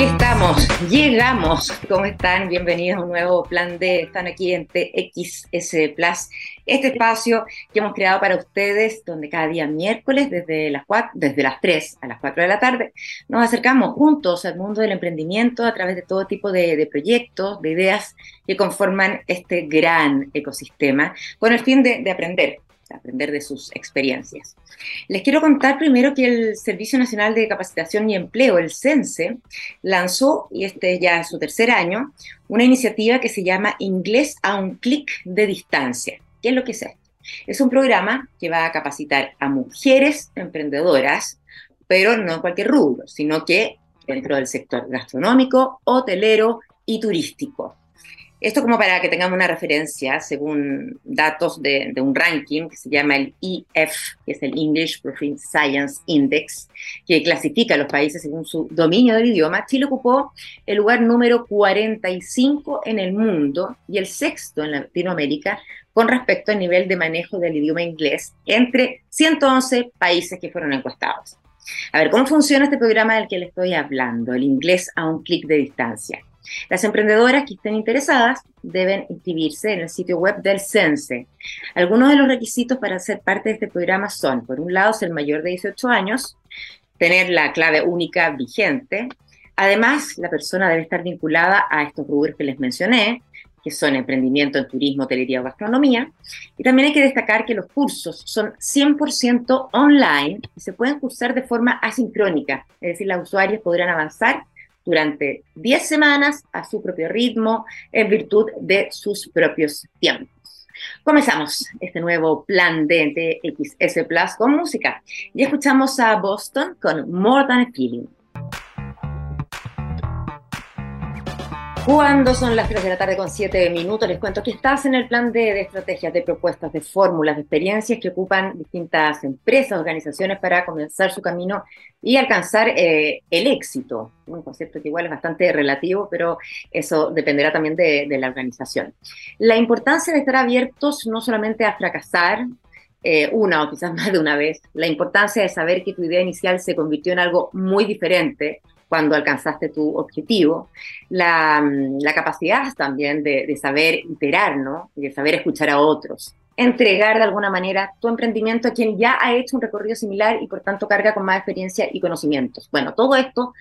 Aquí estamos, llegamos. ¿Cómo están? Bienvenidos a un nuevo plan de. Están aquí en TXS Plus, este espacio que hemos creado para ustedes, donde cada día miércoles, desde las, 4, desde las 3 a las 4 de la tarde, nos acercamos juntos al mundo del emprendimiento a través de todo tipo de, proyectos, de ideas que conforman este gran ecosistema, con el fin de aprender aprender de sus experiencias. Les quiero contar primero que el Servicio Nacional de Capacitación y Empleo, el CENSE, lanzó, y este ya es su tercer año, una iniciativa que se llama Inglés a un clic de distancia. ¿Qué es lo que es esto? Es un programa que va a capacitar a mujeres emprendedoras, pero no en cualquier rubro, sino que dentro del sector gastronómico, hotelero y turístico. Esto como para que tengamos una referencia, según datos de, un ranking que se llama el EF, que es el English Proficiency Science Index, que clasifica a los países según su dominio del idioma, Chile ocupó el lugar número 45 en el mundo y el sexto en Latinoamérica con respecto al nivel de manejo del idioma inglés entre 111 países que fueron encuestados. A ver, ¿cómo funciona este programa del que le estoy hablando? El inglés a un clic de distancia. Las emprendedoras que estén interesadas deben inscribirse en el sitio web del CENSE. Algunos de los requisitos para ser parte de este programa son, por un lado, ser mayor de 18 años, tener la clave única vigente. Además, la persona debe estar vinculada a estos rubros que les mencioné, que son emprendimiento en turismo, hotelería o gastronomía. Y también hay que destacar que los cursos son 100% online y se pueden cursar de forma asincrónica, es decir, los usuarios podrán avanzar durante 10 semanas a su propio ritmo, en virtud de sus propios tiempos. Comenzamos este nuevo plan de TXS Plus con música y escuchamos a Boston con More Than a Feeling. Cuando son las 3 de la tarde con 7 minutos, les cuento que estás en el plan de, estrategias, de propuestas, de fórmulas, de experiencias que ocupan distintas empresas, organizaciones para comenzar su camino y alcanzar eh, el éxito. Un concepto que igual es bastante relativo, pero eso dependerá también de, la organización. La importancia de estar abiertos no solamente a fracasar, eh, una o quizás más de una vez, la importancia de saber que tu idea inicial se convirtió en algo muy diferente cuando alcanzaste tu objetivo, la, mm, capacidad también de, saber iterar, ¿no? de saber escuchar a otros, entregar de alguna manera tu emprendimiento a quien ya ha hecho un recorrido similar y por tanto carga con más experiencia y conocimientos. Bueno, todo esto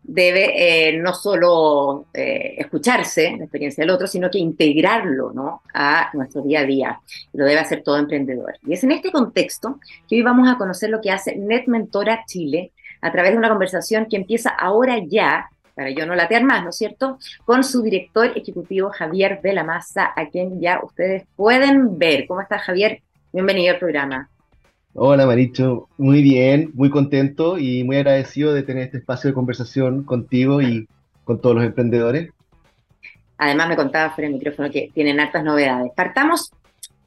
debe eh, no solo eh, escucharse la experiencia del otro, sino que integrarlo ¿no? a nuestro día a día. Lo debe hacer todo emprendedor. Y es en este contexto que hoy vamos a conocer lo que hace NetMentora Chile a través de una conversación que empieza ahora ya, para yo no latear más, ¿no es cierto?, con su director ejecutivo Javier de la Maza, a quien ya ustedes pueden ver. ¿Cómo estás, Javier? Bienvenido al programa. Hola, Maricho. Muy bien, muy contento y muy agradecido de tener este espacio de conversación contigo y con todos los emprendedores. Además, me contaba fuera del micrófono que tienen hartas novedades. Partamos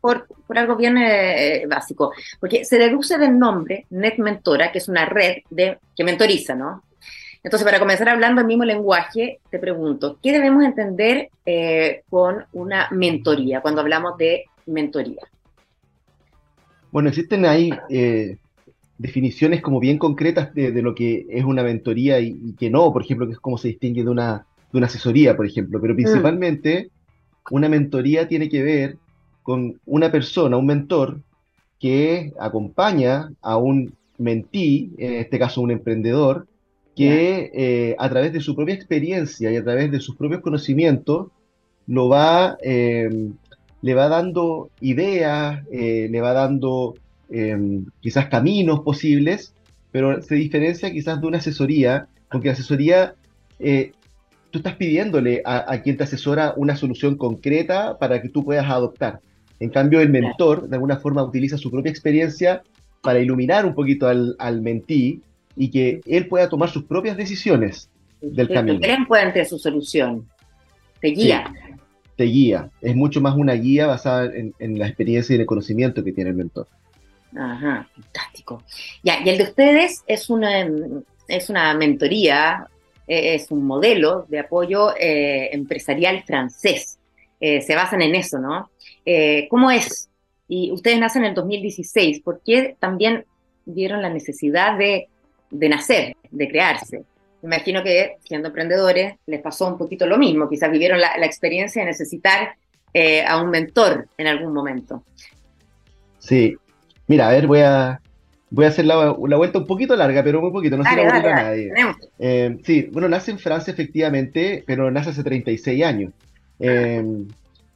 por, algo bien eh, básico, porque se deduce del nombre Net Mentora, que es una red de, que mentoriza, ¿no? Entonces, para comenzar hablando el mismo lenguaje, te pregunto, ¿qué debemos entender eh, con una mentoría, cuando hablamos de mentoría? Bueno, existen ahí eh, definiciones como bien concretas de, lo que es una mentoría y, que no, por ejemplo, que es cómo se distingue de una, de una asesoría, por ejemplo, pero mm. principalmente una mentoría tiene que ver con una persona, un mentor, que acompaña a un mentí, en este caso un emprendedor, que eh, a través de su propia experiencia y a través de sus propios conocimientos lo va, em, le va dando ideas, eh, le va dando em, quizás caminos posibles, pero se diferencia quizás de una asesoría, porque la asesoría eh, tú estás pidiéndole a, a, quien te asesora una solución concreta para que tú puedas adoptar. En cambio, el mentor, de alguna forma, utiliza su propia experiencia para iluminar un poquito al, mentí y que él pueda tomar sus propias decisiones del camino. El puente su solución. Te guía. te guía. Es mucho más una guía basada en, la experiencia y en el conocimiento que tiene el mentor. Ajá, fantástico. Ya, y el de ustedes es una, es una mentoría, e, es un modelo de apoyo eh, empresarial francés. Eh, se basan en eso, ¿no? Eh, ¿Cómo es? Y ustedes nacen en el 2016, ¿por qué también vieron la necesidad de, nacer, de crearse? imagino que siendo emprendedores les pasó un poquito lo mismo, quizás vivieron la, experiencia de necesitar eh, a un mentor en algún momento. Sí, mira, a ver, voy a, voy a hacer la, vuelta un poquito larga, pero muy poquito, no se la a nadie. Eh, sí, bueno, nace en Francia efectivamente, pero nace hace 36 años. Eh,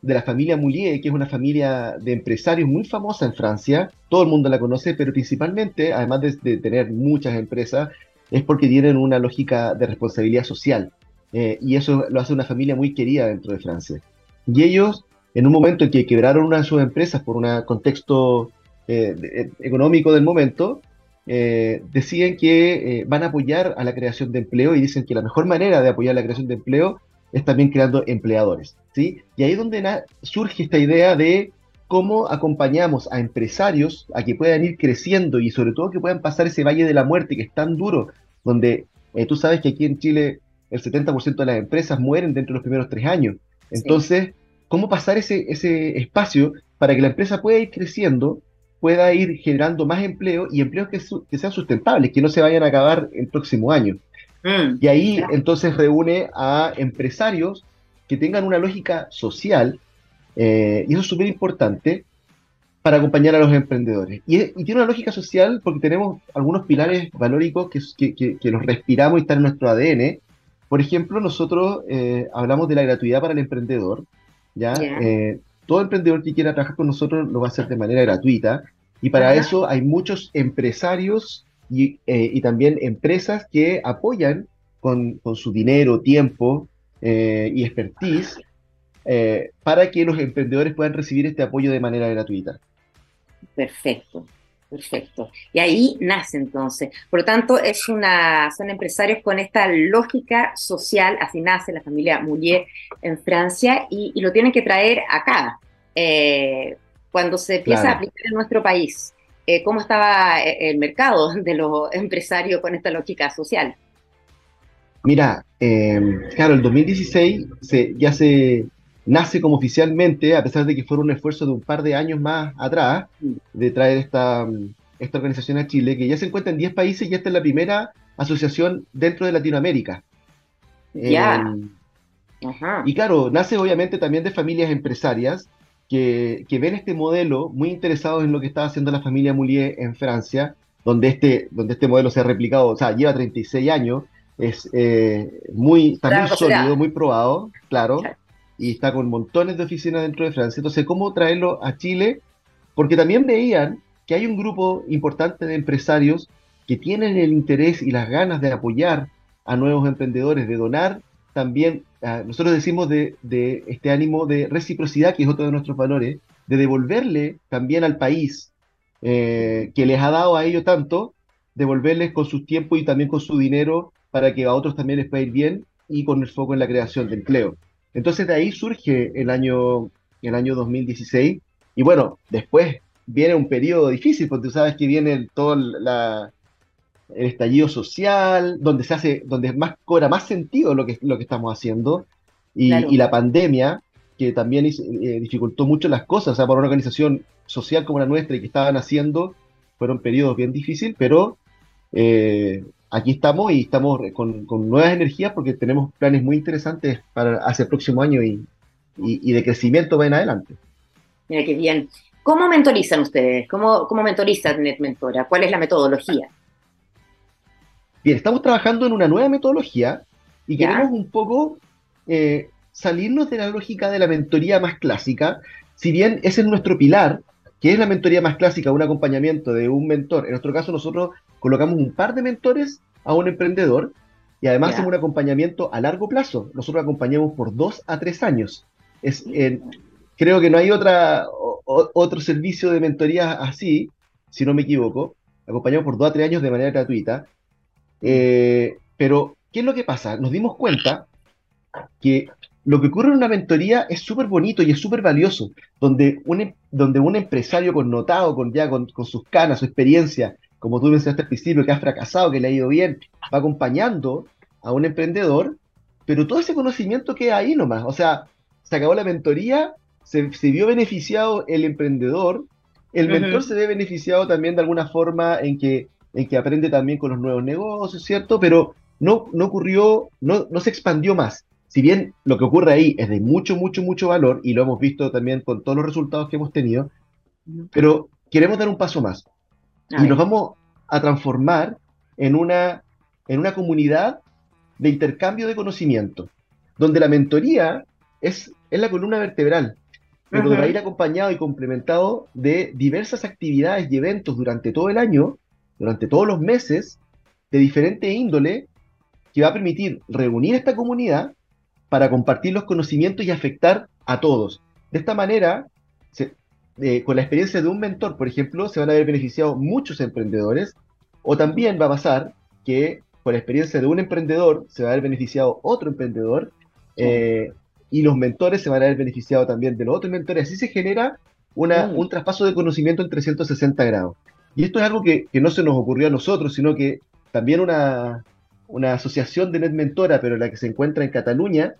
de la familia Moulier, que es una familia de empresarios muy famosa en Francia, todo el mundo la conoce, pero principalmente, además de, tener muchas empresas, es porque tienen una lógica de responsabilidad social. Eh, y eso lo hace una familia muy querida dentro de Francia. Y ellos, en un momento en que quebraron una de sus empresas por un contexto eh, eh, económico del momento, deciden que van a apoyar a la creación de empleo y dicen que la mejor manera de apoyar la creación de empleo es también creando empleadores. ¿Sí? Y ahí es donde surge esta idea de cómo acompañamos a empresarios a que puedan ir creciendo y sobre todo que puedan pasar ese valle de la muerte que es tan duro, donde eh, tú sabes que aquí en Chile el 70% de las empresas mueren dentro de los primeros tres años. Entonces, ¿cómo pasar ese, ese espacio para que la empresa pueda ir creciendo, pueda ir generando más empleo y empleos que, que sean sustentables, que no se vayan a acabar el próximo año? Mm. y ahí entonces reúne a empresarios que tengan una lógica social, eh, y eso es súper importante, para acompañar a los emprendedores. Y, tiene una lógica social porque tenemos algunos pilares valóricos que, que, los respiramos y están en nuestro ADN. Por ejemplo, nosotros eh, hablamos de la gratuidad para el emprendedor. ¿ya? Eh, todo emprendedor que quiera trabajar con nosotros lo va a hacer de manera gratuita. Y para eso hay muchos empresarios y, eh, y también empresas que apoyan con, con su dinero, tiempo eh, y expertise eh, para que los emprendedores puedan recibir este apoyo de manera gratuita. Perfecto, perfecto. Y ahí nace entonces. Por lo tanto, es una, son empresarios con esta lógica social, así nace la familia Moulier en Francia y, y lo tienen que traer acá. cuando se empieza a aplicar en nuestro país. Eh, cómo estaba eh, el mercado de los empresarios con esta lógica social. Mira, eh, claro, el 2016 ya se nace como oficialmente, a pesar de que fue un esfuerzo de un par de años más atrás, mm. de traer esta, esta organización a Chile, que ya se encuentra en 10 países y esta es la primera asociación dentro de Latinoamérica. Ya. y claro, nace obviamente también de familias empresarias que, ven este modelo muy interesados en lo que estaba haciendo la familia Moulier en Francia, donde este, donde este modelo se ha replicado, o sea, lleva 36 años, es eh, muy, está muy sólido, muy probado, claro, y está con montones de oficinas dentro de Francia. Entonces, ¿cómo traerlo a Chile? Porque también veían que hay un grupo importante de empresarios que tienen el interés y las ganas de apoyar a nuevos emprendedores, de donar también, ah, nosotros decimos de, este ánimo de reciprocidad, que es otro de nuestros valores, de devolverle también al país eh, que les ha dado a ellos tanto, devolverles con su tiempo y también con su dinero para que a otros también les pueda ir bien y con el foco en la creación de empleo. Entonces de ahí surge el año, el año 2016 y bueno, después viene un periodo difícil porque tú sabes que viene toda la, el estallido social, donde se hace, donde más cobra más sentido lo que, lo que estamos haciendo, y, la pandemia, que también eh, dificultó mucho las cosas, o sea, para una organización social como la nuestra y que estaban haciendo, fueron periodos bien difíciles, pero eh, aquí estamos y estamos con, nuevas energías porque tenemos planes muy interesantes para hacia el próximo año y, y, de crecimiento en adelante. Mira qué bien. ¿Cómo mentorizan ustedes? ¿Cómo, cómo mentorizan NetMentora? ¿Cuál es la metodología? Bien, estamos trabajando en una nueva metodología y queremos un poco eh, salirnos de la lógica de la mentoría más clásica, si bien ese es nuestro pilar, que es la mentoría más clásica, un acompañamiento de un mentor. En nuestro caso nosotros colocamos un par de mentores a un emprendedor y además hacemos un acompañamiento a largo plazo. Nosotros acompañamos por dos a tres años. Es, creo que no hay otra, otro servicio de mentoría así, si no me equivoco. Acompañamos por dos a tres años de manera gratuita. Eh, pero, ¿qué es lo que pasa? Nos dimos cuenta que lo que ocurre en una mentoría es súper bonito y es súper valioso, donde un, em, donde un empresario connotado, con, ya con, sus canas, su experiencia, como tú mencionaste al principio, que ha fracasado, que le ha ido bien, va acompañando a un emprendedor, pero todo ese conocimiento queda ahí nomás. O sea, se acabó la mentoría, se, vio beneficiado el emprendedor, el mentor se ve beneficiado también de alguna forma en que en que aprende también con los nuevos negocios, ¿cierto? Pero, no, no ocurrió, no, no se expandió más. Si bien lo que ocurre ahí es de mucho, mucho, mucho valor, y lo hemos visto también con todos los resultados que hemos tenido, pero queremos dar un paso más. y nos vamos a transformar en una, en una comunidad de intercambio de conocimiento, donde la mentoría es, es la columna vertebral, pero uh ir acompañado y complementado de diversas actividades y eventos durante todo el año, durante todos los meses, de diferente índole, que va a permitir reunir esta comunidad para compartir los conocimientos y afectar a todos. De esta manera, eh, con la experiencia de un mentor, por ejemplo, se van a ver beneficiados muchos emprendedores, o también va a pasar que con la experiencia de un emprendedor se va a ver beneficiado otro emprendedor, eh, y los mentores se van a ver beneficiados también de los otros mentores. Así se genera una, mm. un traspaso de conocimiento en 360 grados. Y esto es algo que, que, no se nos ocurrió a nosotros, sino que también una, una asociación de Net Mentora, pero la que se encuentra en Cataluña,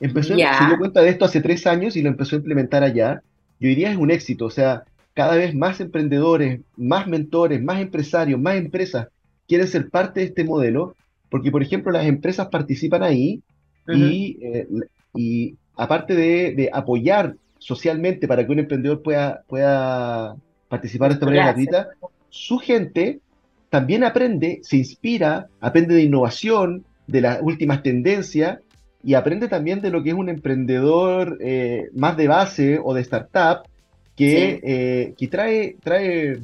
empezó, se dio cuenta de esto hace tres años y lo empezó a implementar allá. Y hoy día es un éxito, o sea, cada vez más emprendedores, más mentores, más empresarios, más empresas quieren ser parte de este modelo, porque por ejemplo las empresas participan ahí y eh, y aparte de, apoyar socialmente para que un emprendedor pueda, pueda participar de esta manera gratuita, su gente también aprende, se inspira, aprende de innovación, de las últimas tendencias y aprende también de lo que es un emprendedor eh, más de base o de startup que, eh, que trae, trae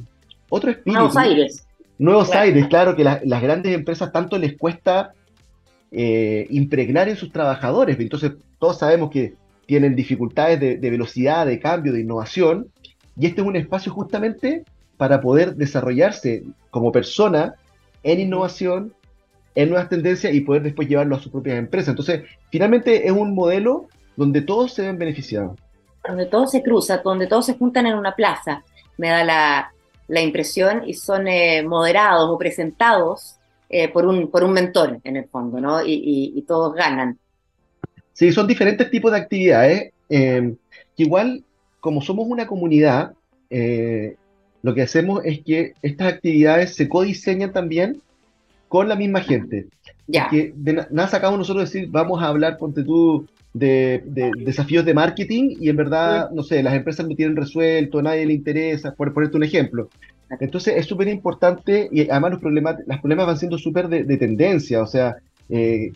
otro espíritu. Nuevos aires. Nuevos aires, claro que las grandes empresas tanto les cuesta eh, impregnar en sus trabajadores. Entonces, todos sabemos que tienen dificultades de, velocidad, de cambio, de innovación, y este es un espacio justamente para poder desarrollarse como persona en innovación, en nuevas tendencias y poder después llevarlo a sus propias empresas. Entonces, finalmente es un modelo donde todos se ven beneficiados. Donde todos se cruzan, donde todos se juntan en una plaza, me da la, impresión, y son eh, moderados o presentados eh, por, un, por un mentor, en el fondo, ¿no? Y, todos ganan. Sí, son diferentes tipos de actividades. Eh, igual, como somos una comunidad, eh, lo que hacemos es que estas actividades se codiseñan también con la misma gente. Ya. Que de nada sacamos nosotros decir, vamos a hablar, ponte tú, de, desafíos de marketing y en verdad, no sé, las empresas lo tienen resuelto, a nadie le interesa, por ponerte un ejemplo. Entonces es súper importante y además los problemas, los problemas van siendo súper de, tendencia, o sea, eh,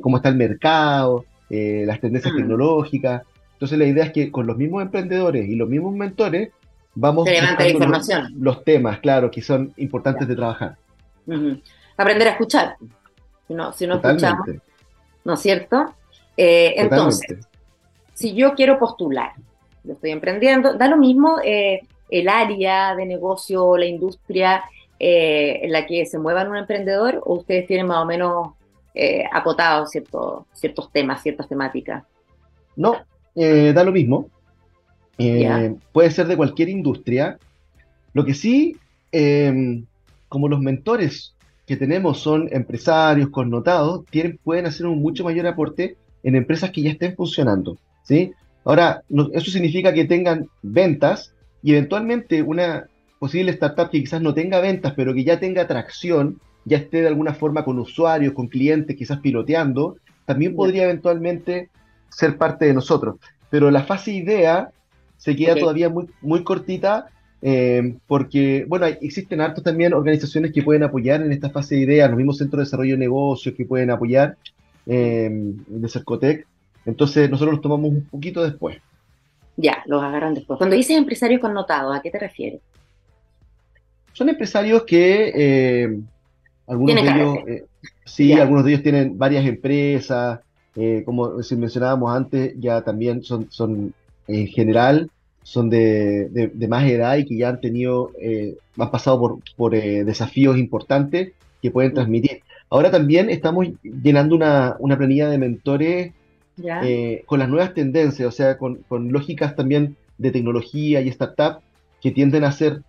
cómo está el mercado, eh, las tendencias mm. tecnológicas. Entonces la idea es que con los mismos emprendedores y los mismos mentores vamos a información. Los, temas, claro, que son importantes de trabajar. Aprender a escuchar. Si no, si no escuchamos, ¿no es cierto? Eh, entonces, si yo quiero postular, yo estoy emprendiendo, da lo mismo eh, el área de negocio, la industria eh, en la que se mueva un emprendedor o ustedes tienen más o menos eh, acotados ciertos, ciertos temas, ciertas temáticas? No, eh, da lo mismo. Puede ser de cualquier industria. Lo que sí, em, como los mentores que tenemos son empresarios connotados, tienen, pueden hacer un mucho mayor aporte en empresas que ya estén funcionando. ¿sí? Ahora, eso significa que tengan ventas, y eventualmente una posible startup que quizás no tenga ventas, pero que ya tenga atracción, ya esté de alguna forma con usuarios, con clientes, quizás piloteando, también podría eventualmente ser parte de nosotros. Pero la fase idea se queda todavía muy, muy cortita eh, porque, bueno, existen hartos también organizaciones que pueden apoyar en esta fase de idea, los mismos centros de desarrollo de negocios que pueden apoyar eh, de Cercotec. Entonces nosotros los tomamos un poquito después. Ya, los agarran después. Cuando dices empresarios connotados, ¿a qué te refieres? Son empresarios que eh, algunos de ellos, eh, sí, algunos de ellos tienen varias empresas, eh, como mencionábamos antes, ya también son, son en general, son de, más edad y que ya han tenido, han pasado por, por desafíos importantes que pueden transmitir. Ahora también estamos llenando una, una planilla de mentores eh, con las nuevas tendencias, o sea, con, lógicas también de tecnología y startup que tienden a ser,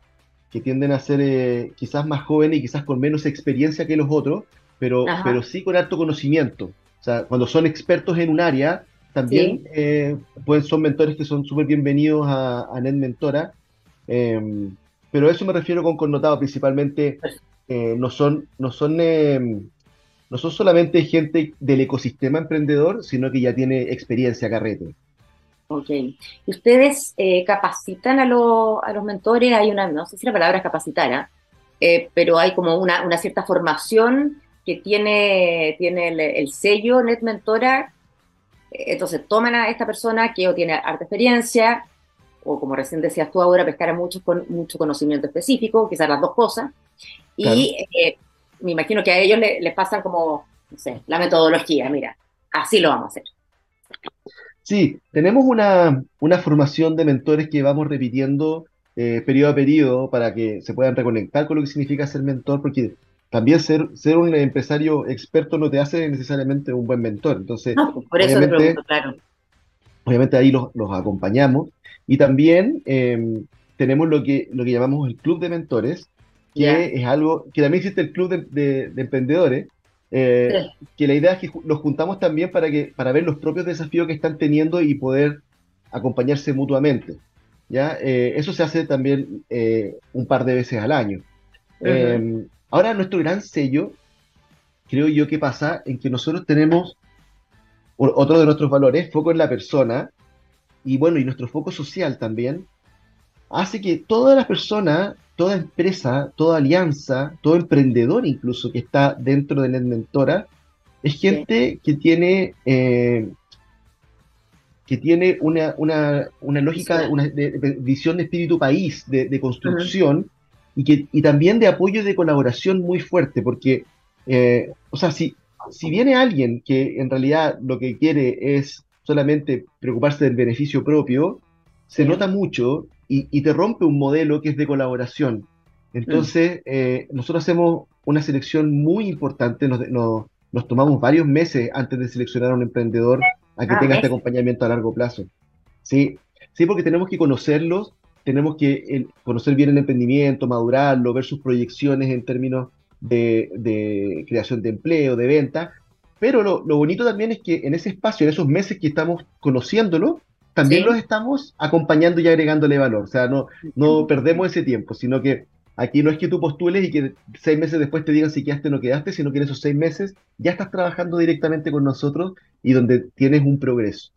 que tienden a ser eh, quizás más jóvenes y quizás con menos experiencia que los otros, pero, pero sí con alto conocimiento. O sea, cuando son expertos en un área, también eh, pueden, son mentores que son súper bienvenidos a, a Net Mentora. Em, pero a eso me refiero con connotado, principalmente no son, no son em, no son solamente gente del ecosistema emprendedor, sino que ya tiene experiencia carrete. Ok. ¿Y ustedes eh, capacitan a, a, los mentores? Hay una, no sé si la palabra es capacitar, ¿ah? eh, pero hay como una, una, cierta formación que tiene, tiene el, sello Net Mentora. Entonces toman a esta persona que o tiene harta experiencia, o como recién decías tú ahora, pescar a muchos con mucho conocimiento específico, quizás las dos cosas, y eh, me imagino que a ellos les pasan como, no sé, la metodología, mira, así lo vamos a hacer. Sí, tenemos una, una formación de mentores que vamos repitiendo eh, periodo a periodo para que se puedan reconectar con lo que significa ser mentor, porque también ser, ser un empresario experto no te hace necesariamente un buen mentor. Entonces, por eso obviamente, claro. Obviamente ahí los, los acompañamos. Y también em, tenemos lo que, lo que llamamos el club de mentores, que es algo que también existe el club de, emprendedores, eh, que la idea es que los juntamos también para, que, para ver los propios desafíos que están teniendo y poder acompañarse mutuamente. ¿ya? Eh, eso se hace también eh, un par de veces al año. Em, ahora, nuestro gran sello, creo yo que pasa en que nosotros tenemos otro de nuestros valores, foco en la persona, y bueno, y nuestro foco social también, hace que todas las personas toda empresa, toda alianza, todo emprendedor incluso que está dentro de NetMentora, es gente que tiene, eh, que tiene una, lógica, una visión de espíritu país, de, construcción, y, que, y también de apoyo y de colaboración muy fuerte, porque, eh, o sea, si, si viene alguien que en realidad lo que quiere es solamente preocuparse del beneficio propio, se nota mucho y, te rompe un modelo que es de colaboración. Entonces, eh, nosotros hacemos una selección muy importante, nos, nos, tomamos varios meses antes de seleccionar a un emprendedor a que ah, tenga este acompañamiento a largo plazo. Sí, sí, porque tenemos que conocerlos, tenemos que conocer bien el emprendimiento, madurarlo, ver sus proyecciones en términos de, creación de empleo, de venta. Pero lo, lo, bonito también es que en ese espacio, en esos meses que estamos conociéndolo, también los estamos acompañando y agregándole valor. O sea, no, no perdemos ese tiempo, sino que aquí no es que tú postules y que seis meses después te digan si quedaste o no quedaste, sino que en esos seis meses ya estás trabajando directamente con nosotros y donde tienes un progreso.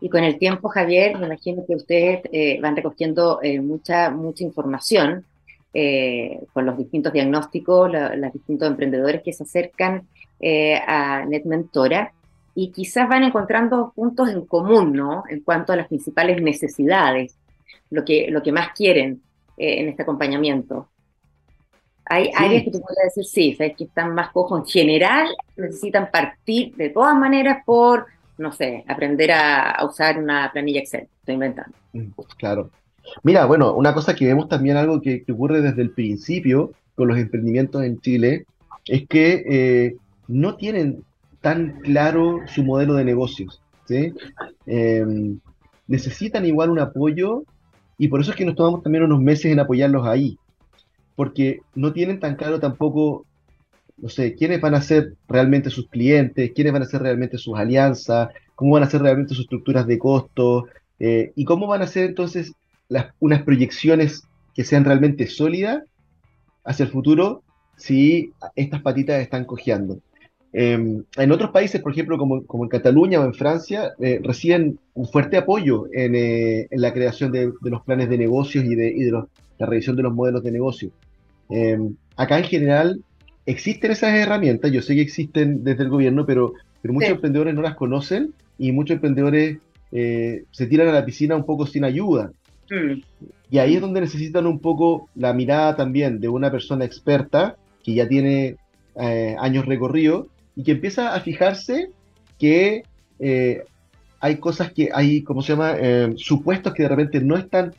Y con el tiempo, Javier, me imagino que ustedes eh, van recogiendo eh, mucha, mucha información eh, con los distintos diagnósticos, los distintos emprendedores que se acercan a NetMentora y quizás van encontrando puntos en común, ¿no? En cuanto a las principales necesidades, lo que, lo que más quieren en este acompañamiento. Hay áreas que tú puedes decir, sí, sabes que están más cojos en general, necesitan partir de todas maneras por, no sé, aprender a, usar una planilla Excel, estoy inventando. Mm, claro. Mira, bueno, una cosa que vemos también algo que, ocurre desde el principio con los emprendimientos en Chile es que eh, no tienen tan claro su modelo de negocios. ¿sí? Em, necesitan igual un apoyo y por eso es que nos tomamos también unos meses en apoyarlos ahí, porque no tienen tan claro tampoco, no sé, quiénes van a ser realmente sus clientes, quiénes van a ser realmente sus alianzas, cómo van a ser realmente sus estructuras de costo eh, y cómo van a ser entonces unas proyecciones que sean realmente sólidas hacia el futuro si estas patitas están cojeando. Em, en otros países, por ejemplo, como, en Cataluña o en Francia, eh, reciben un fuerte apoyo en, eh, la creación de, los planes de negocios y de, la revisión de los modelos de negocio. Em, acá en general existen esas herramientas, yo sé que existen desde el gobierno, pero, pero muchos emprendedores no las conocen y muchos emprendedores eh, se tiran a la piscina un poco sin ayuda. Mm. Y ahí es donde necesitan un poco la mirada también de una persona experta que ya tiene años recorrido y que empieza a fijarse que eh, hay cosas que hay, ¿cómo se llama? Eh, supuestos que de repente no están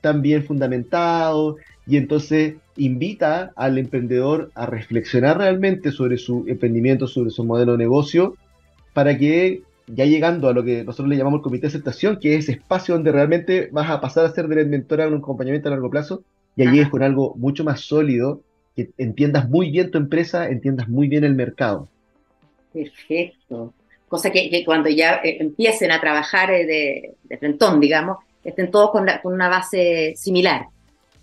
tan bien fundamentados y entonces invita al emprendedor a reflexionar realmente sobre su emprendimiento, sobre su modelo de negocio, para que ya llegando a lo que nosotros le llamamos el comité de aceptación, que es ese espacio donde realmente vas a pasar a ser del mentor a un acompañamiento a largo plazo, ya llegues con algo mucho más sólido, que entiendas muy bien tu empresa, entiendas muy bien el mercado. Perfecto. Cosa que, cuando ya eh, empiecen a trabajar eh, de, de, frentón, digamos, estén todos con, una base similar.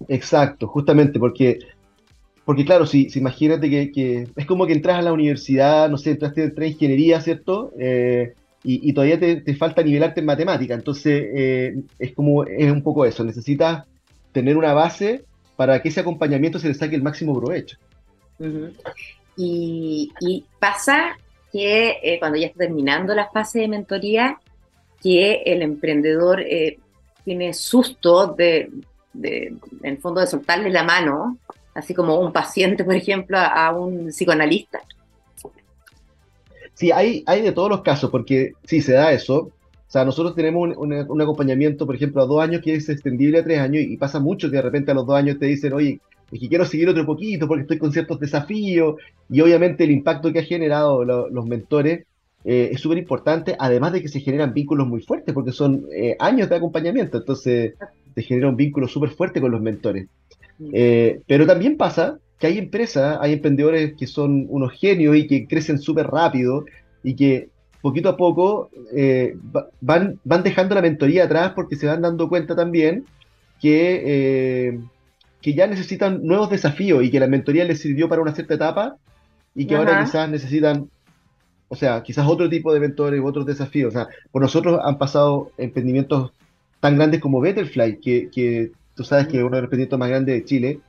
Exacto, justamente, porque porque claro, si, si imagínate que, es como que entras a la universidad, no sé, entraste en ingeniería, ¿cierto? Eh, y, todavía te, falta nivelarte en matemática. Entonces, eh, es como, es un poco eso. Necesitas tener una base para que ese acompañamiento se le saque el máximo provecho. y, pasa que eh, cuando ya está terminando la fase de mentoría, que el emprendedor tiene susto de, de, en el fondo, de soltarle la mano así como un paciente, por ejemplo, a, un psicoanalista? Sí, hay, hay de todos los casos, porque sí, se da eso. O sea, nosotros tenemos un, acompañamiento, por ejemplo, a dos años que es extendible a tres años y, pasa mucho que de repente a los dos años te dicen, oye, es que quiero seguir otro poquito porque estoy con ciertos desafíos y obviamente el impacto que ha generado los mentores eh, es súper importante, además de que se generan vínculos muy fuertes porque son eh, años de acompañamiento, entonces se genera un vínculo súper fuerte con los mentores. Eh, pero también pasa que hay empresas, hay emprendedores que son unos genios y que crecen súper rápido y que poquito a poco eh, van, van dejando la mentoría atrás porque se van dando cuenta también que, eh, que ya necesitan nuevos desafíos y que la mentoría les sirvió para una cierta etapa y que ahora quizás necesitan, o sea, quizás otro tipo de mentores u otros desafíos. O sea, por nosotros han pasado emprendimientos tan grandes como Betterfly, que, que tú sabes que es uno de los proyectos más grandes de Chile.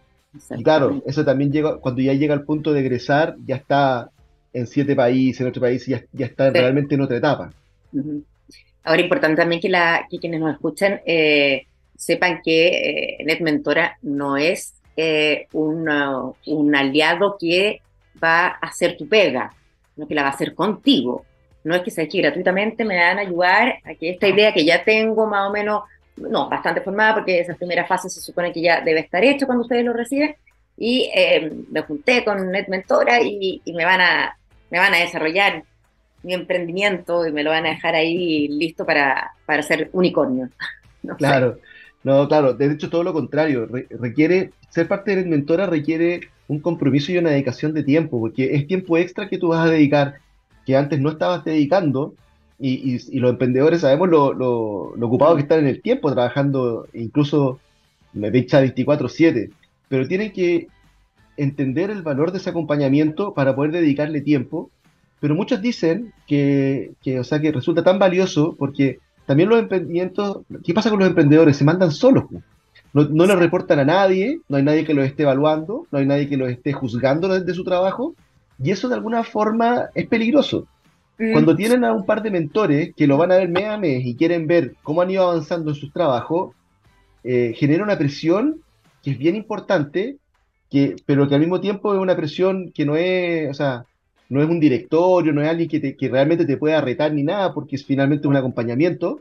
Y claro, eso también llega, cuando ya llega al punto de egresar, ya está en siete países, en otro país, ya, ya está realmente en otra etapa. Ahora, importante también que, la, que quienes nos escuchen eh, sepan que eh, NetMentora no es eh, un aliado que va a hacer tu pega, sino que la va a hacer contigo. No es que sea que gratuitamente me van a ayudar a que esta idea que ya tengo más o menos no, bastante formada porque esa primera fase se supone que ya debe estar hecho cuando ustedes lo reciben. Y eh, me junté con NetMentora y, y me, van a, me van a desarrollar mi emprendimiento y me lo van a dejar ahí listo para, para ser unicornio. claro, no, claro, de hecho todo lo contrario, requiere, ser parte de NetMentora requiere un compromiso y una dedicación de tiempo, porque es tiempo extra que tú vas a dedicar, que antes no estabas dedicando, y, los emprendedores sabemos lo, lo, ocupados que están en el tiempo, trabajando incluso me fecha 24/7, pero tienen que entender el valor de ese acompañamiento para poder dedicarle tiempo. Pero muchos dicen que, o sea, que resulta tan valioso porque también los emprendimientos, ¿qué pasa con los emprendedores? Se mandan solos. No, no le reportan a nadie, no hay nadie que los esté evaluando, no hay nadie que los esté juzgando desde su trabajo, y eso de alguna forma es peligroso. Cuando tienen a un par de mentores que lo van a ver mes a mes y quieren ver cómo han ido avanzando en sus trabajos, eh, genera una presión que es bien importante, que, pero que al mismo tiempo es una presión que no es, o sea, no es un directorio, no es alguien que, que realmente te pueda retar ni nada, porque es finalmente un acompañamiento,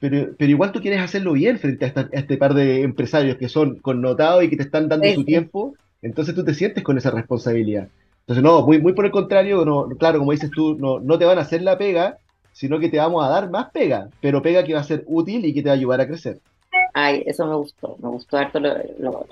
pero, pero igual tú quieres hacerlo bien frente a, este par de empresarios que son connotados y que te están dando su tiempo, entonces tú te sientes con esa responsabilidad. Entonces, no, muy, muy por el contrario, no, claro, como dices tú, no, no te van a hacer la pega, sino que te vamos a dar más pega, pero pega que va a ser útil y que te va a ayudar a crecer. Ay, eso me gustó, me gustó harto lo,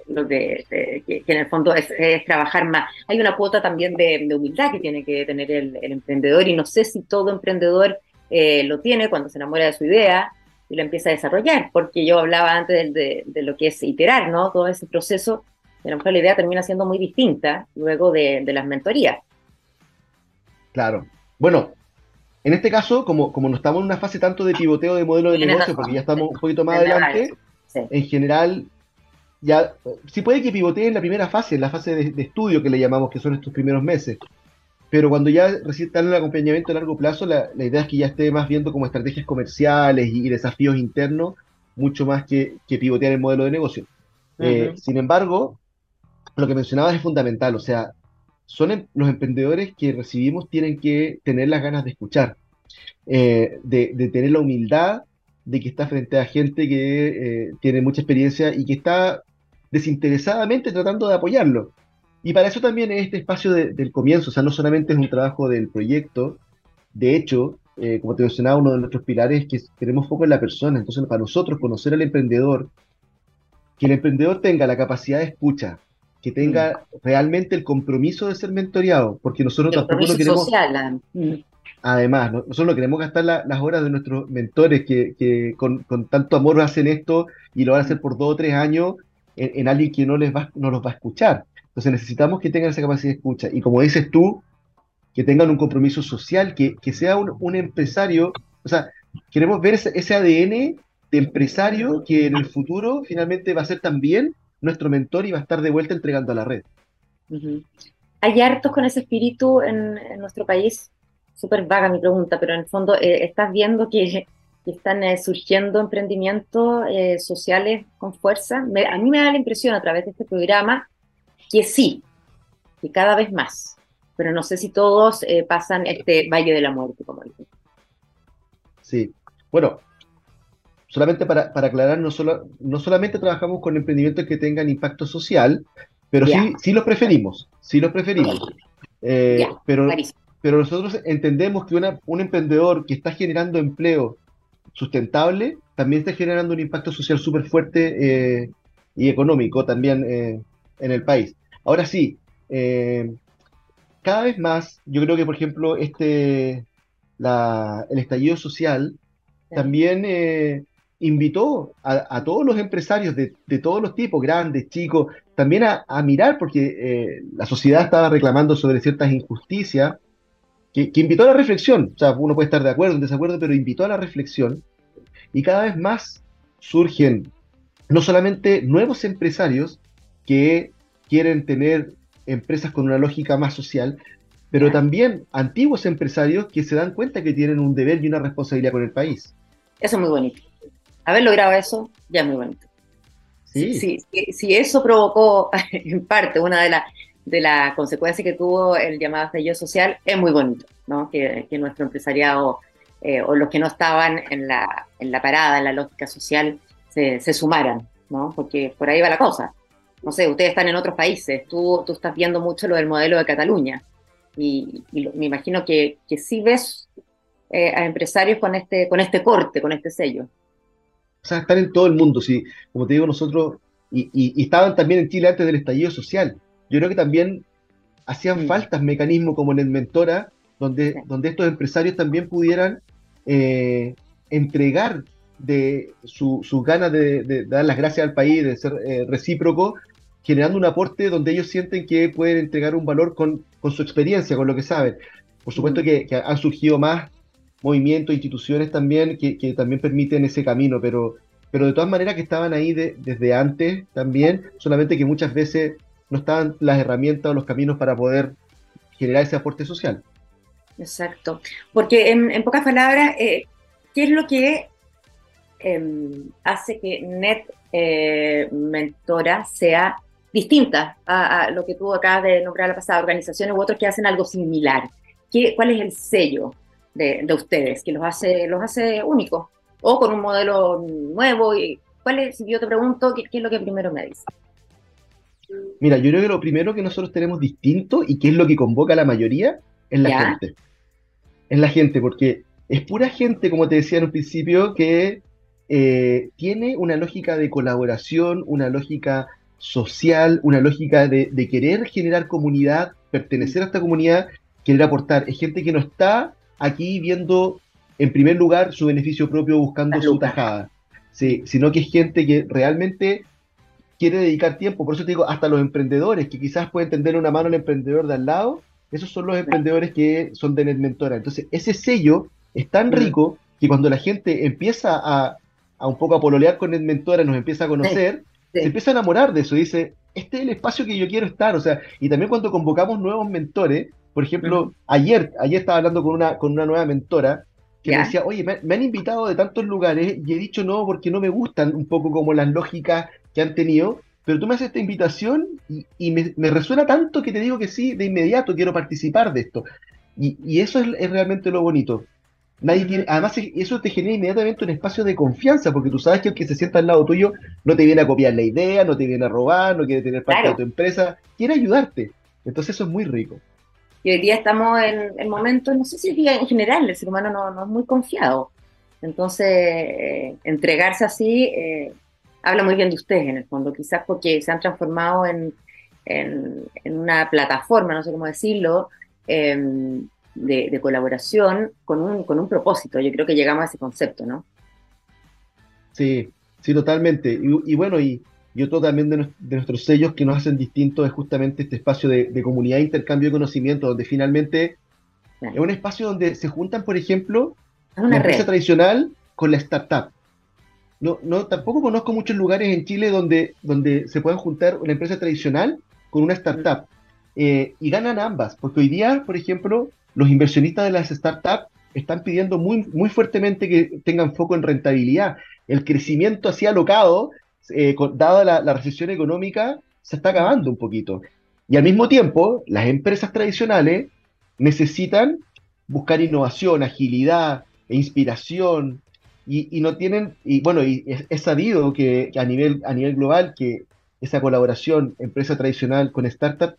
lo, de, que, en el fondo es, trabajar más. Hay una cuota también de, humildad que tiene que tener el, emprendedor y no sé si todo emprendedor eh, lo tiene cuando se enamora de su idea y lo empieza a desarrollar, porque yo hablaba antes de, de, lo que es iterar, ¿no? Todo ese proceso a lo mejor la idea termina siendo muy distinta luego de, las mentorías. Claro. Bueno, en este caso, como, como no estamos en una fase tanto de pivoteo de modelo de negocio, porque ya estamos un poquito más adelante, en general, ya sí puede que pivotee en la primera fase, en la fase de, estudio que le llamamos, que son estos primeros meses. Pero cuando ya están en el acompañamiento a largo plazo, la, idea es que ya esté más viendo como estrategias comerciales y, desafíos internos, mucho más que, que pivotear el modelo de negocio. Eh, sin embargo, lo que mencionabas es fundamental, o sea, son em, los emprendedores que recibimos tienen que tener las ganas de escuchar, eh, de, tener la humildad de que está frente a gente que eh, tiene mucha experiencia y que está desinteresadamente tratando de apoyarlo. Y para eso también es este espacio del comienzo, o sea, no solamente es un trabajo del proyecto, de hecho, eh, como te mencionaba, uno de nuestros pilares es que tenemos foco en la persona, entonces para nosotros conocer al emprendedor, que el emprendedor tenga la capacidad de escucha, que tenga mm. realmente el compromiso de ser mentoreado, porque nosotros tampoco no queremos... Social, ah. mm. Además, nosotros no queremos gastar las horas de nuestros mentores que, con, tanto amor hacen esto y lo van a hacer por dos o tres años en, alguien que no les va, no los va a escuchar. Entonces Entonces necesitamos que tengan esa capacidad de escucha. Y como dices tú, que tengan un compromiso social, que, que sea un, un, empresario, o sea, queremos ver ese, ese, ADN de empresario que en el futuro finalmente va a ser también nuestro mentor y va a estar de vuelta entregando a la red. Uh -huh. ¿Hay hartos con ese espíritu en, en nuestro país? Súper vaga mi pregunta, pero en el fondo eh, estás viendo que, que están eh, surgiendo emprendimientos eh, sociales con fuerza. Me, a mí me da la impresión a través de este programa que sí, que cada vez más, pero no sé si todos pasan este valle de la muerte, como dicen. Sí, bueno, solamente para, para aclarar, no, solo, no solamente trabajamos con emprendimientos que tengan impacto social, pero yeah. sí, sí los preferimos, sí los preferimos. Eh, yeah, pero, pero nosotros entendemos que una, un emprendedor que está generando empleo sustentable también está generando un impacto social súper fuerte eh, y económico también eh, en el país. Ahora sí, cada vez más, yo creo que, por ejemplo, este, la, el estallido social también invitó a, todos los empresarios de, todos los tipos, grandes, chicos, también a, mirar, porque eh, la sociedad estaba reclamando sobre ciertas injusticias, que, que, invitó a la reflexión. O sea, uno puede estar de acuerdo en desacuerdo, pero invitó a la reflexión. Y cada vez más surgen no solamente nuevos empresarios que quieren tener empresas con una lógica más social, pero también antiguos empresarios que se dan cuenta que tienen un deber y una responsabilidad con el país. Eso es muy bonito. Haber logrado eso ya es muy bonito. Sí. Si, si, si eso provocó en parte una de las de la consecuencia que tuvo el llamado estallido social, es muy bonito, ¿no? Que, que nuestro empresariado eh, o los que no estaban en la, en la parada, en la lógica social, se, se sumaran, ¿no? Porque por ahí va la cosa no sé, ustedes están en otros países, tú, tú estás viendo mucho lo del modelo de Cataluña y, y me imagino que, que sí ves eh, a empresarios con este, con este corte, con este sello. O sea, están en todo el mundo, sí, como te digo, nosotros, y, y, y estaban también en Chile antes del estallido social. Yo creo que también hacían sí. faltas mecanismos como en el Mentora, donde, sí. donde estos empresarios también pudieran eh, entregar de sus su ganas de, de, dar las gracias al país, de ser eh, recíproco, generando un aporte donde ellos sienten que pueden entregar un valor con, con su experiencia, con lo que saben. Por supuesto que, que han surgido más movimientos, instituciones también que, que, también permiten ese camino, pero, pero de todas maneras que estaban ahí de, desde antes también, solamente que muchas veces no estaban las herramientas o los caminos para poder generar ese aporte social. Exacto, porque en, pocas palabras, eh, ¿qué es lo que eh, hace que Net eh, Mentora sea distinta a, a, lo que tú acabas de nombrar la pasada, organizaciones u otros que hacen algo similar. ¿Qué, ¿Cuál es el sello de, de, ustedes que los hace, los hace únicos? O con un modelo nuevo. Y, ¿cuál es, si yo te pregunto, ¿qué, ¿qué, es lo que primero me dices? Mira, yo creo que lo primero que nosotros tenemos distinto y que es lo que convoca a la mayoría es la ¿Ya? gente. Es la gente, porque es pura gente, como te decía en un principio, que eh, tiene una lógica de colaboración, una lógica social, una lógica de, de, querer generar comunidad, pertenecer a esta comunidad, querer aportar. Es gente que no está aquí viendo en primer lugar su beneficio propio buscando su tajada, sí, sino que es gente que realmente quiere dedicar tiempo. Por eso te digo, hasta los emprendedores, que quizás pueden tender una mano al emprendedor de al lado, esos son los emprendedores que son de Mentora. Entonces, ese sello es tan rico que cuando la gente empieza a, a un poco a pololear con mentora, nos empieza a conocer, sí, sí. se empieza a enamorar de eso, dice, este es el espacio que yo quiero estar, o sea, y también cuando convocamos nuevos mentores, por ejemplo, ayer, ayer estaba hablando con una, con una nueva mentora, que yeah. me decía, oye, me, me, han invitado de tantos lugares y he dicho no porque no me gustan un poco como las lógicas que han tenido, pero tú me haces esta invitación y, y me, me, resuena tanto que te digo que sí, de inmediato quiero participar de esto. Y, y eso es, es realmente lo bonito. Nadie tiene, además eso te genera inmediatamente un espacio de confianza, porque tú sabes que el que se sienta al lado tuyo no te viene a copiar la idea, no te viene a robar, no quiere tener parte claro. de tu empresa, quiere ayudarte. Entonces eso es muy rico. Y hoy día estamos en el momento, no sé si día en general, el ser humano no, es muy confiado. Entonces, eh, entregarse así eh, habla muy bien de ustedes en el fondo, quizás porque se han transformado en, en, en una plataforma, no sé cómo decirlo, eh, de, de, colaboración con un, con un propósito. Yo creo que llegamos a ese concepto, ¿no? Sí, sí, totalmente. Y bueno, y, y otro también de, nuestros sellos que nos hacen distintos es justamente este espacio de, comunidad e intercambio de conocimiento, donde finalmente es un espacio donde se juntan, por ejemplo, la empresa tradicional con la startup. No, no, tampoco conozco muchos lugares en Chile donde, donde se puedan juntar una empresa tradicional con una startup. Eh, y ganan ambas, porque hoy día, por ejemplo, los inversionistas de las startups están pidiendo muy, muy fuertemente que tengan foco en rentabilidad. El crecimiento así alocado, eh, dada la, recesión económica, se está acabando un poquito. Y al mismo tiempo, las empresas tradicionales necesitan buscar innovación, agilidad e inspiración, y, no tienen, y bueno, y es, sabido que, a, nivel, a nivel global que esa colaboración empresa tradicional con startup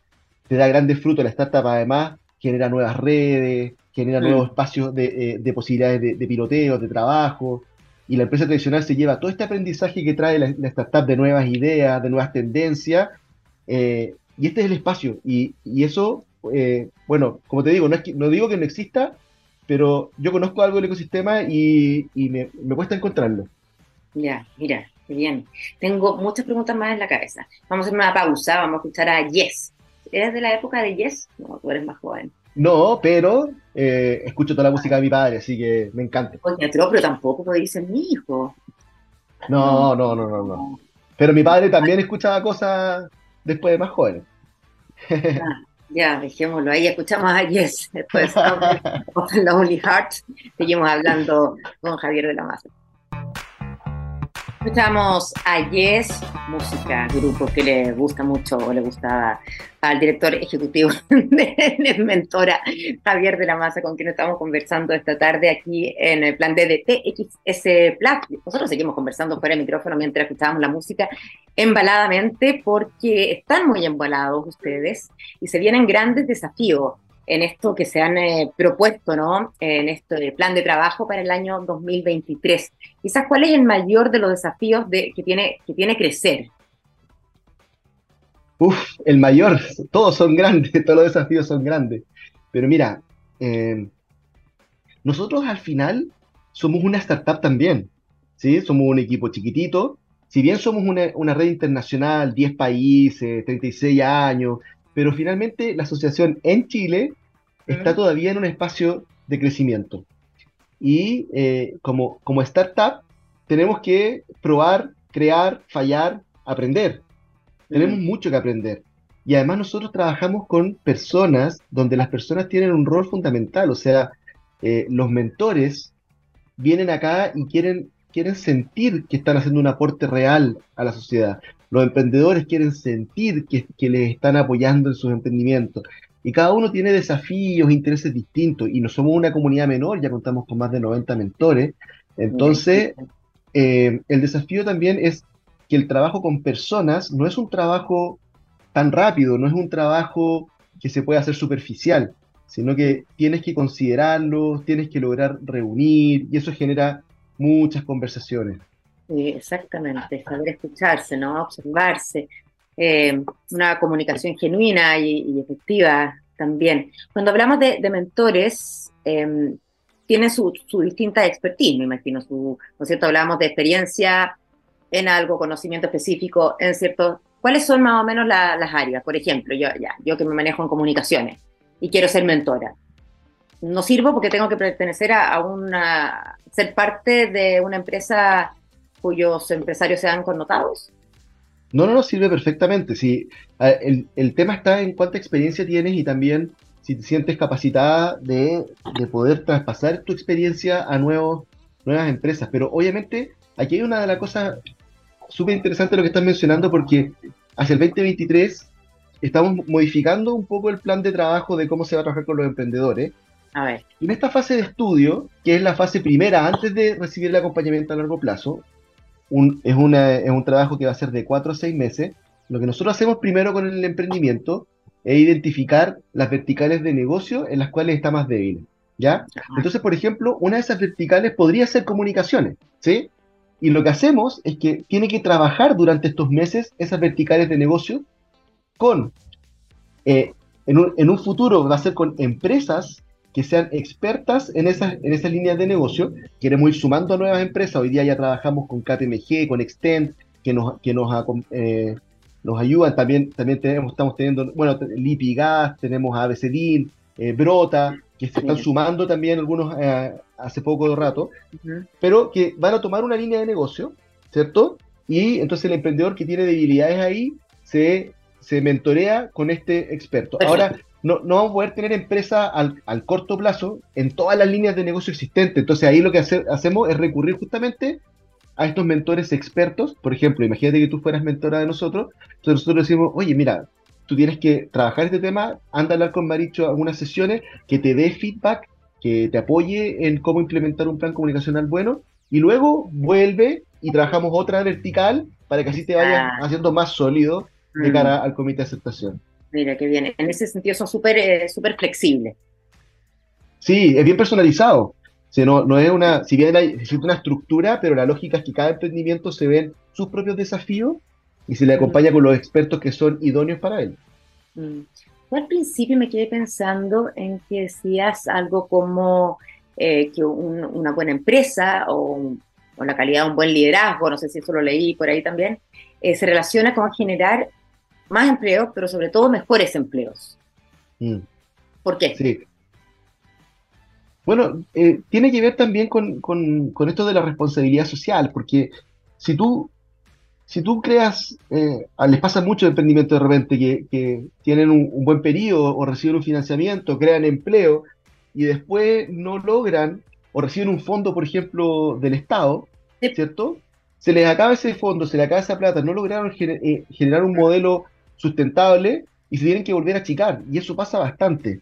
te da grandes frutos. La startup además genera nuevas redes, genera nuevos espacios de, eh, posibilidades de, piloteo, de trabajo, y la empresa tradicional se lleva todo este aprendizaje que trae la, startup de nuevas ideas, de nuevas tendencias, eh, y este es el espacio, y, eso, eh, bueno, como te digo, no, es no digo que no exista, pero yo conozco algo del ecosistema y, me, cuesta encontrarlo. Ya, mira, qué bien. Tengo muchas preguntas más en la cabeza. Vamos a hacer una pausa, vamos a escuchar a Yes. ¿Eres de la época de Yes? No, tú eres más joven. No, pero eh, escucho toda la música de mi padre, así que me encanta. Oye, pero tampoco podéis ser mi hijo. No, no, no, no, no. Pero mi padre también escuchaba cosas después de más joven. Ah, ya, dejémoslo ahí. Escuchamos a Yes, después de Lonely Heart. Seguimos hablando con Javier de la Maza. Escuchamos a Yes, música, grupo que le gusta mucho o le gustaba al director ejecutivo de Mentora, Javier de la Maza, con quien estamos conversando esta tarde aquí en el plan de TXS Plus. Nosotros seguimos conversando fuera del micrófono mientras escuchábamos la música embaladamente porque están muy embalados ustedes y se vienen grandes desafíos en esto que se han eh, propuesto, ¿no? En este plan de trabajo para el año 2023. Quizás, ¿cuál es el mayor de los desafíos de, que, tiene, que tiene crecer? Uf, el mayor, todos son grandes, todos los desafíos son grandes. Pero mira, eh, nosotros al final somos una startup también, ¿sí? Somos un equipo chiquitito. Si bien somos una, una red internacional, 10 países, 36 años, pero finalmente la asociación en Chile está todavía en un espacio de crecimiento. Y eh, como, como startup tenemos que probar, crear, fallar, aprender. Tenemos mucho que aprender. Y además nosotros trabajamos con personas donde las personas tienen un rol fundamental. O sea, eh, los mentores vienen acá y quieren, quieren sentir que están haciendo un aporte real a la sociedad. Los emprendedores quieren sentir que, que les están apoyando en sus emprendimientos. Y cada uno tiene desafíos, intereses distintos. Y no somos una comunidad menor, ya contamos con más de 90 mentores. Entonces, eh, el desafío también es que el trabajo con personas no es un trabajo tan rápido, no es un trabajo que se puede hacer superficial, sino que tienes que considerarlo, tienes que lograr reunir y eso genera muchas conversaciones. Exactamente, saber escucharse, ¿no? Observarse, eh, una comunicación genuina y, efectiva también. Cuando hablamos de, mentores, eh, tienen su, distinta expertise, me imagino, su, ¿no cierto? Hablamos de experiencia en algo, conocimiento específico en cierto... ¿Cuáles son más o menos las áreas? Por ejemplo, yo, ya, yo que me manejo en comunicaciones y quiero ser mentora. No sirvo porque tengo que pertenecer a, a una... ser parte de una empresa cuyos empresarios sean connotados no, no, no, sirve perfectamente. Sí, el, tema está en cuánta experiencia tienes y también si te sientes capacitada de, poder traspasar tu experiencia a nuevos, nuevas empresas. Pero obviamente aquí hay una de las cosas súper interesantes lo que estás mencionando porque hacia el 2023 estamos modificando un poco el plan de trabajo de cómo se va a trabajar con los emprendedores. A ver. En esta fase de estudio, que es la fase primera antes de recibir el acompañamiento a largo plazo, es, un trabajo que va a ser de cuatro a seis meses. Lo que nosotros hacemos primero con el emprendimiento es identificar las verticales de negocio en las cuales está más débil. ¿Ya? Entonces, por ejemplo, una de esas verticales podría ser comunicaciones, ¿sí? Y lo que hacemos es que tiene que trabajar durante estos meses esas verticales de negocio con, eh, en, un, en, un, futuro va a ser con empresas que sean expertas en esas, en esas líneas de negocio. Queremos ir sumando a nuevas empresas. Hoy día ya trabajamos con KPMG, con Extend, que nos, que nos, eh, nos ayudan. También, también tenemos, estamos teniendo, bueno, Lipigas, tenemos ABCDIN, eh, Brota, que se están sumando también algunos eh, hace poco de rato, pero que van a tomar una línea de negocio, ¿cierto? Y entonces el emprendedor que tiene debilidades ahí se, se mentorea con este experto. Ahora, no, no vamos a poder tener empresa al, al, corto plazo en todas las líneas de negocio existentes. Entonces ahí lo que hacemos es recurrir justamente a estos mentores expertos. Por ejemplo, imagínate que tú fueras mentora de nosotros. Entonces nosotros decimos, oye, mira, tú tienes que trabajar este tema, anda a hablar con Maricho algunas sesiones, que te dé feedback, que te apoye en cómo implementar un plan comunicacional bueno, y luego vuelve y trabajamos otra vertical para que así te vayas ah. haciendo más sólido de mm. cara al comité de aceptación. Mira, qué bien. En ese sentido son súper eh, súper flexibles. Sí, es bien personalizado. Si, no, no es una, si bien hay, existe una estructura, pero la lógica es que cada emprendimiento se ven sus propios desafíos y se le acompaña con los expertos que son idóneos para él. Mm. al principio me quedé pensando en que decías algo como eh, que una buena empresa o, la calidad de un buen liderazgo, no sé si eso lo leí por ahí también, eh, se relaciona con generar más empleos, pero sobre todo mejores empleos. Mm. ¿Por qué? Sí. Bueno, eh, tiene que ver también con, esto de la responsabilidad social, porque si tú, si tú creas, eh, les pasa mucho de emprendimiento de repente que, tienen un, buen periodo o reciben un financiamiento, crean empleo y después no logran o reciben un fondo, por ejemplo, del Estado, ¿cierto? Se les acaba ese fondo, se les acaba esa plata, no lograron eh, generar un modelo sustentable y se tienen que volver a achicar. Y eso pasa bastante.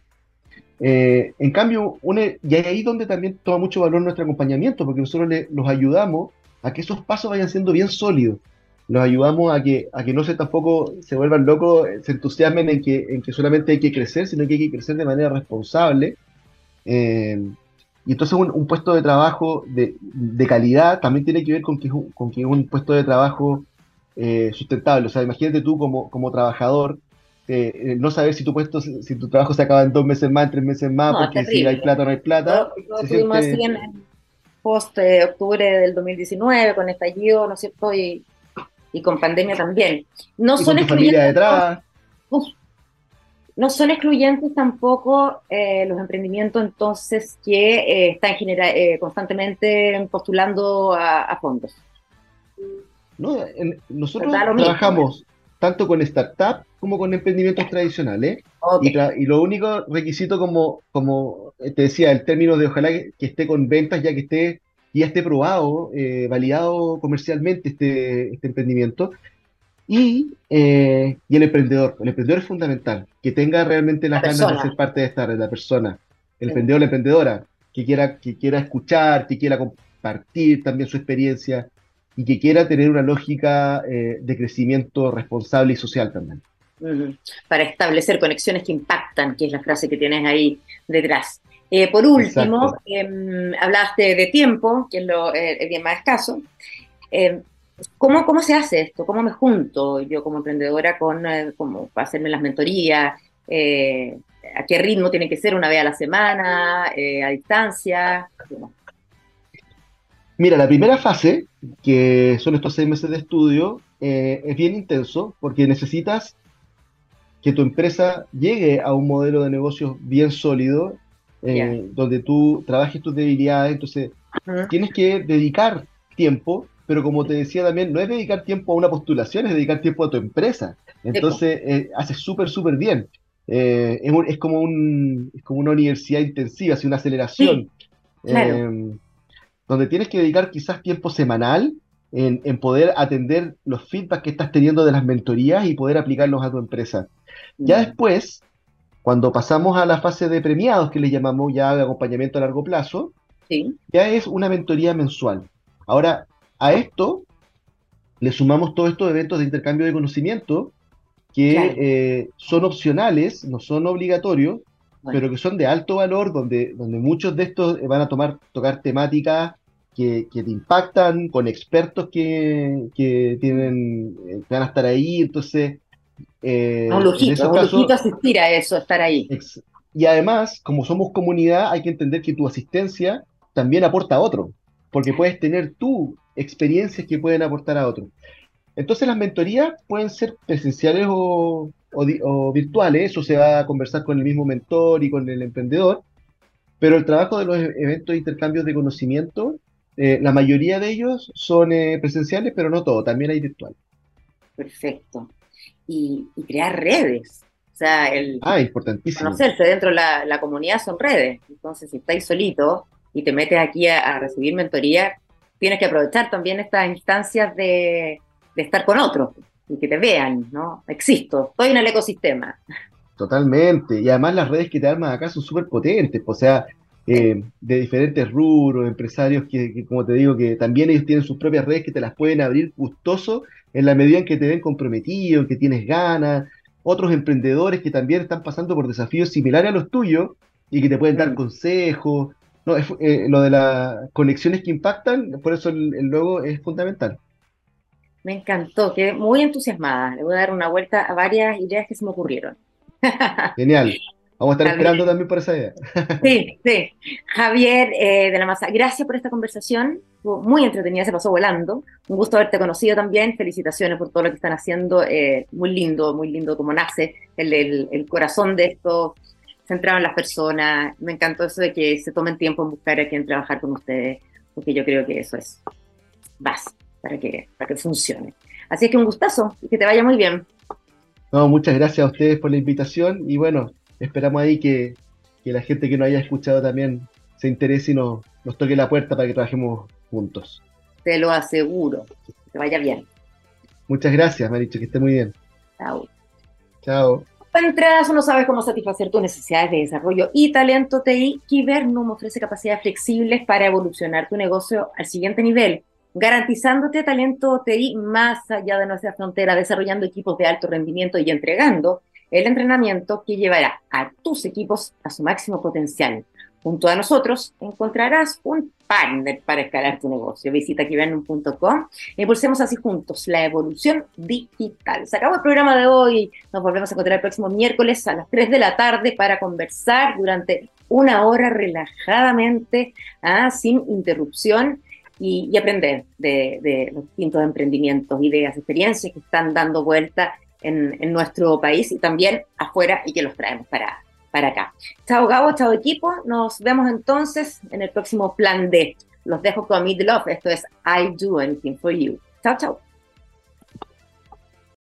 Eh, en cambio, y ahí donde también toma mucho valor nuestro acompañamiento, porque nosotros los ayudamos a que esos pasos vayan siendo bien sólidos. Los ayudamos a que, a que no se tampoco se vuelvan locos, se entusiasmen en que, en que solamente hay que crecer, sino que hay que crecer de manera responsable. Eh, y entonces un, puesto de trabajo de, de, calidad también tiene que ver con que, con que un puesto de trabajo eh, sustentable. O sea, imagínate tú como, como trabajador, eh, eh, no saber si tu puesto, si tu trabajo se acaba en dos meses más, en tres meses más, porque si hay plata o no hay plata. así en post octubre del 2019 con estallido, ¿no es cierto? Y, y con pandemia también. No son excluyentes. no son excluyentes tampoco los emprendimientos entonces que están constantemente postulando a fondos. ¿No? nosotros trabajamos tanto con startups como con emprendimientos tradicionales. Y, y, lo único requisito, como, como te decía, el término de ojalá que, esté con ventas, ya que esté ya esté probado, eh, validado comercialmente este, este emprendimiento. Y, eh, y, el emprendedor. El emprendedor es fundamental, que tenga realmente las ganas de ser parte de esta red, la persona. El emprendedor, la emprendedora, que quiera, que quiera escuchar, que quiera compartir también su experiencia, y que quiera tener una lógica eh, de crecimiento responsable y social también. Para establecer conexiones que impactan, que es la frase que tienes ahí detrás. Eh, por último, em, hablaste de tiempo, que es lo eh, bien más escaso. Em, ¿cómo, ¿Cómo se hace esto? ¿Cómo me junto yo como emprendedora con cómo hacerme las mentorías? ¿A qué ritmo tiene que ser? ¿Una vez a la semana? ¿A distancia? Mira, la primera fase, que son estos seis meses de estudio, eh, es bien intenso porque necesitas que tu empresa llegue a un modelo de negocio bien sólido, eh, donde tú trabajes tus debilidades, entonces tienes que dedicar tiempo, pero como te decía también, no es dedicar tiempo a una postulación, es dedicar tiempo a tu empresa. Entonces, eh, haces súper, súper bien. Es, como un, es como una universidad intensiva, es una aceleración. Claro donde tienes que dedicar quizás tiempo semanal en, poder atender los feedbacks que estás teniendo de las mentorías y poder aplicarlos a tu empresa. Ya después, cuando pasamos a la fase de premiados, que le llamamos ya de acompañamiento a largo plazo, ya es una mentoría mensual. Ahora, a esto le sumamos todos estos eventos de intercambio de conocimiento que eh, son opcionales, no son obligatorios, pero que son de alto valor, donde, donde muchos de estos van a tomar, tocar temáticas que, te impactan, con expertos que, que tienen, eh, van a estar ahí, entonces... Eh, un lujito asistir a eso, estar ahí. Y además, como somos comunidad, hay que entender que tu asistencia también aporta a otro, porque puedes tener tú experiencias que pueden aportar a otro. Entonces las mentorías pueden ser presenciales o, virtuales, eso se va a conversar con el mismo mentor y con el emprendedor, pero el trabajo de los eventos de intercambios de conocimiento, eh, la mayoría de ellos son eh, presenciales, pero no todo, también hay virtuales. Perfecto. Y, crear redes. O sea, el ah, importantísimo. conocerse dentro de la, comunidad son redes. Entonces, si estáis solito y te metes aquí a recibir mentoría, tienes que aprovechar también estas instancias de, de estar con otros y que te vean, ¿no? Existo, estoy en el ecosistema. Totalmente, y además las redes que te arman acá son súper potentes, o sea, eh, de diferentes rubros, empresarios que, como te digo, que también ellos tienen sus propias redes que te las pueden abrir gustoso en la medida en que te ven comprometido, en que tienes ganas, otros emprendedores que también están pasando por desafíos similares a los tuyos y que te pueden dar mm. consejos. No, eh, lo de las conexiones que impactan, por eso el, el logo es fundamental. Me encantó, quedé muy entusiasmada. Le voy a dar una vuelta a varias ideas que se me ocurrieron. Genial. Vamos a estar esperando también por esa idea. Sí, sí. Javier eh, de la Masa, gracias por esta conversación. muy entretenida, se pasó volando. Un gusto haberte conocido también. Felicitaciones por todo lo que están haciendo. Eh, muy lindo, muy lindo como nace el, el, corazón de esto, centrado en las personas. Me encantó eso de que se tomen tiempo en buscar a quien trabajar con ustedes, porque yo creo que eso es básico para que, para que funcione. Así que un gustazo y que te vaya muy bien. No, muchas gracias a ustedes por la invitación y bueno, esperamos ahí que, la gente que nos haya escuchado también se interese y nos, nos toque la puerta para que trabajemos juntos. Te lo aseguro. Que te vaya bien. Muchas gracias, Maricho, que esté muy bien. Chao. Chao. Para entradas, no sabes cómo satisfacer tus necesidades de desarrollo y talento TI, Kibernum ofrece capacidades flexibles para evolucionar tu negocio al siguiente nivel garantizándote talento TI más allá de nuestra frontera, desarrollando equipos de alto rendimiento y entregando el entrenamiento que llevará a tus equipos a su máximo potencial. Junto a nosotros encontrarás un partner para escalar tu negocio. Visita kibernum.com y impulsemos así juntos la evolución digital. Se acabó el programa de hoy. Nos volvemos a encontrar el próximo miércoles a las 3 de la tarde para conversar durante una hora relajadamente, ah, sin interrupción y, aprender de, los distintos emprendimientos, ideas, experiencias que están dando vuelta en, nuestro país y también afuera y que los traemos para, para acá. Chao Gabo, chao equipo, nos vemos entonces en el próximo plan D. Los dejo con Mid Love, esto es I Do Anything For You. Chao, chao.